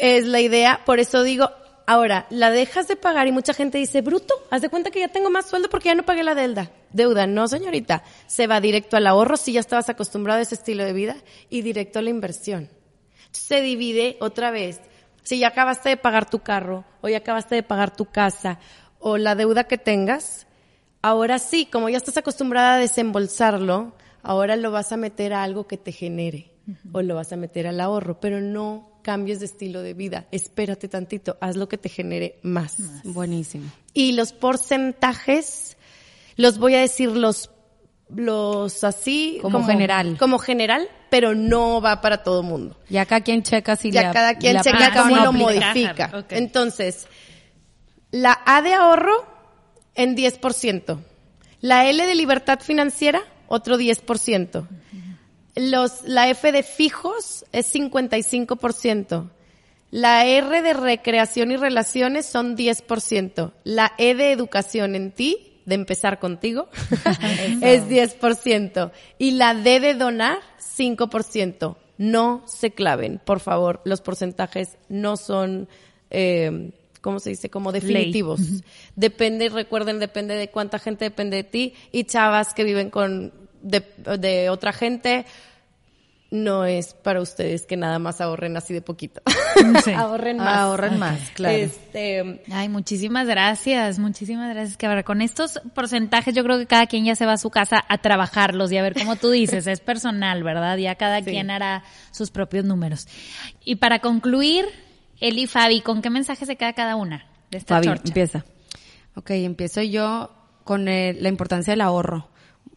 es la idea, por eso digo, ahora, la dejas de pagar y mucha gente dice, bruto, haz de cuenta que ya tengo más sueldo porque ya no pagué la deuda. Deuda, no señorita, se va directo al ahorro si ya estabas acostumbrado a ese estilo de vida y directo a la inversión. Se divide otra vez. Si ya acabaste de pagar tu carro o ya acabaste de pagar tu casa o la deuda que tengas, ahora sí, como ya estás acostumbrada a desembolsarlo, ahora lo vas a meter a algo que te genere o lo vas a meter al ahorro, pero no cambies de estilo de vida. Espérate tantito, haz lo que te genere más. Buenísimo. Y los porcentajes, los voy a decir los los así Como general. como general, pero no va para todo mundo Ya cada quien checa si ya le- cada quien le checa cómo no lo aplica. modifica. Entonces, la A de ahorro en 10%. La L de libertad financiera, otro 10%. Los, la F de fijos es 55%. La R de recreación y relaciones son 10%. La E de educación en ti, de empezar contigo, <laughs> es 10%. Y la D de donar, 5%. No se claven, por favor. Los porcentajes no son, eh, ¿cómo se dice? Como definitivos. Depende, recuerden, depende de cuánta gente depende de ti. Y chavas que viven con, de, de otra gente, no es para ustedes que nada más ahorren así de poquito. <laughs> Sí. ahorren más. Ahorren más, claro. Este, Ay, muchísimas gracias, muchísimas gracias. Que ahora con estos porcentajes yo creo que cada quien ya se va a su casa a trabajarlos y a ver cómo tú dices, es personal, ¿verdad? Ya cada quien hará sus propios números. Y para concluir, Eli y Fabi, ¿con qué mensaje se queda cada una de esta Fabi, chorcha? empieza. Ok, empiezo yo con el- la importancia del ahorro.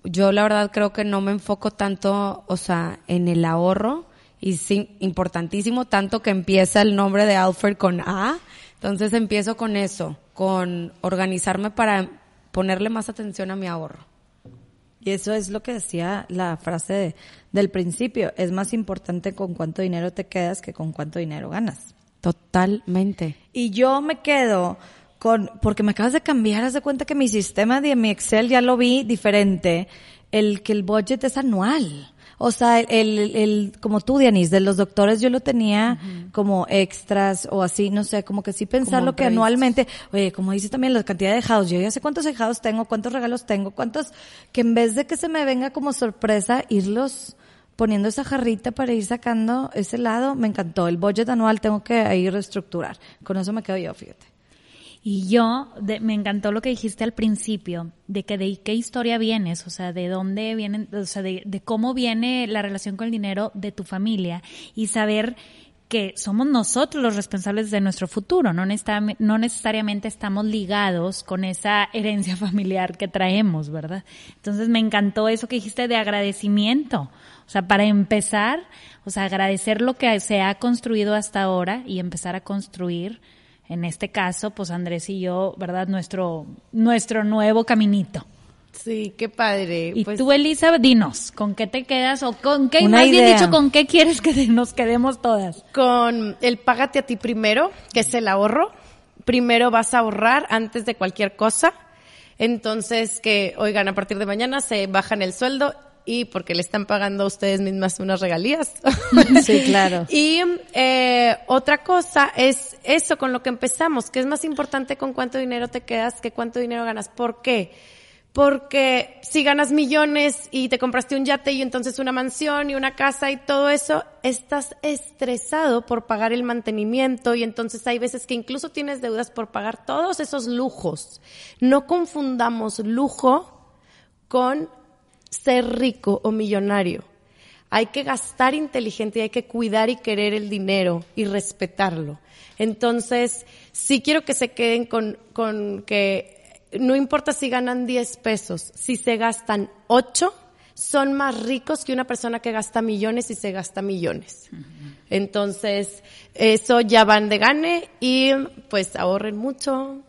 Yo la verdad creo que no me enfoco tanto, o sea, en el ahorro y sí, importantísimo, tanto que empieza el nombre de Alfred con A. Entonces empiezo con eso, con organizarme para ponerle más atención a mi ahorro. Y eso es lo que decía la frase de- del principio. Es más importante con cuánto dinero te quedas que con cuánto dinero ganas. Totalmente. Y yo me quedo con, porque me acabas de cambiar, haz de cuenta que mi sistema de mi Excel ya lo vi diferente, el que el budget es anual. O sea, el, el, el- como tú, Dianis, de los doctores yo lo tenía como extras o así, no sé, como que sí pensarlo Como que anualmente, oye, como dice también la cantidad de dejados, yo ya sé cuántos dejados tengo, cuántos regalos tengo, cuántos, que en vez de que se me venga como sorpresa, irlos poniendo esa jarrita para ir sacando ese lado, me encantó. El budget anual tengo que ahí reestructurar. Con eso me quedo yo, fíjate. Y yo, de- me encantó lo que dijiste al principio, de que de qué historia vienes, o sea, de dónde vienen, o sea, de, de cómo viene la relación con el dinero de tu familia y saber que somos nosotros los responsables de nuestro futuro, no, no necesariamente estamos ligados con esa herencia <laughs> familiar que traemos, ¿verdad? Entonces me encantó eso que dijiste de agradecimiento. O sea, para empezar, o sea, agradecer lo que se ha construido hasta ahora y empezar a construir, en este caso, pues Andrés y yo, ¿verdad? Nuestro, nuestro nuevo caminito. Sí, qué padre. Y pues tú, Elisa, dinos, ¿con qué te quedas o con qué, más bien dicho, con qué quieres que nos quedemos todas? Con el págate a ti primero, que es el ahorro. Primero vas a ahorrar antes de cualquier cosa. Entonces, que, oigan, a partir de mañana se bajan el sueldo y porque le están pagando a ustedes mismas unas regalías. <laughs> Sí, claro. <laughs> y eh, otra cosa es eso con lo que empezamos, que es más importante con cuánto dinero te quedas que cuánto dinero ganas. ¿Por qué? porque si ganas millones y te compraste un yate y entonces una mansión y una casa y todo eso, estás estresado por pagar el mantenimiento y entonces hay veces que incluso tienes deudas por pagar todos esos lujos. No confundamos lujo con ser rico o millonario. Hay que gastar inteligente y hay que cuidar y querer el dinero y respetarlo. Entonces, sí quiero que se queden con, con que no importa si ganan 10 pesos, si se gastan 8, son más ricos que una persona que gasta millones y se gasta millones. Entonces, eso ya van de gane y pues ahorren mucho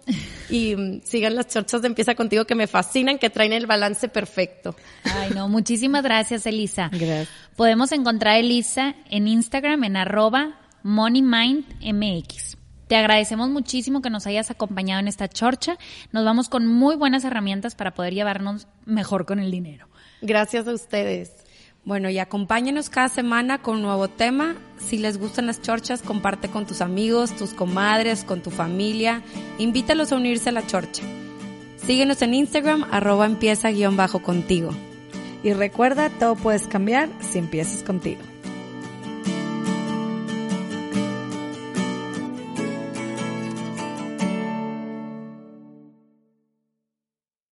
y sigan las chorchas de Empieza Contigo que me fascinan, que traen el balance perfecto. Ay, no, muchísimas gracias, Elisa. Gracias. Podemos encontrar a Elisa en Instagram en arroba MoneyMindMX. Te agradecemos muchísimo que nos hayas acompañado en esta chorcha. Nos vamos con muy buenas herramientas para poder llevarnos mejor con el dinero. Gracias a ustedes. Bueno, y acompáñenos cada semana con un nuevo tema. Si les gustan las chorchas, comparte con tus amigos, tus comadres, con tu familia. Invítalos a unirse a la chorcha. Síguenos en Instagram, arroba empieza guion bajo contigo. Y recuerda, todo puedes cambiar si empiezas contigo.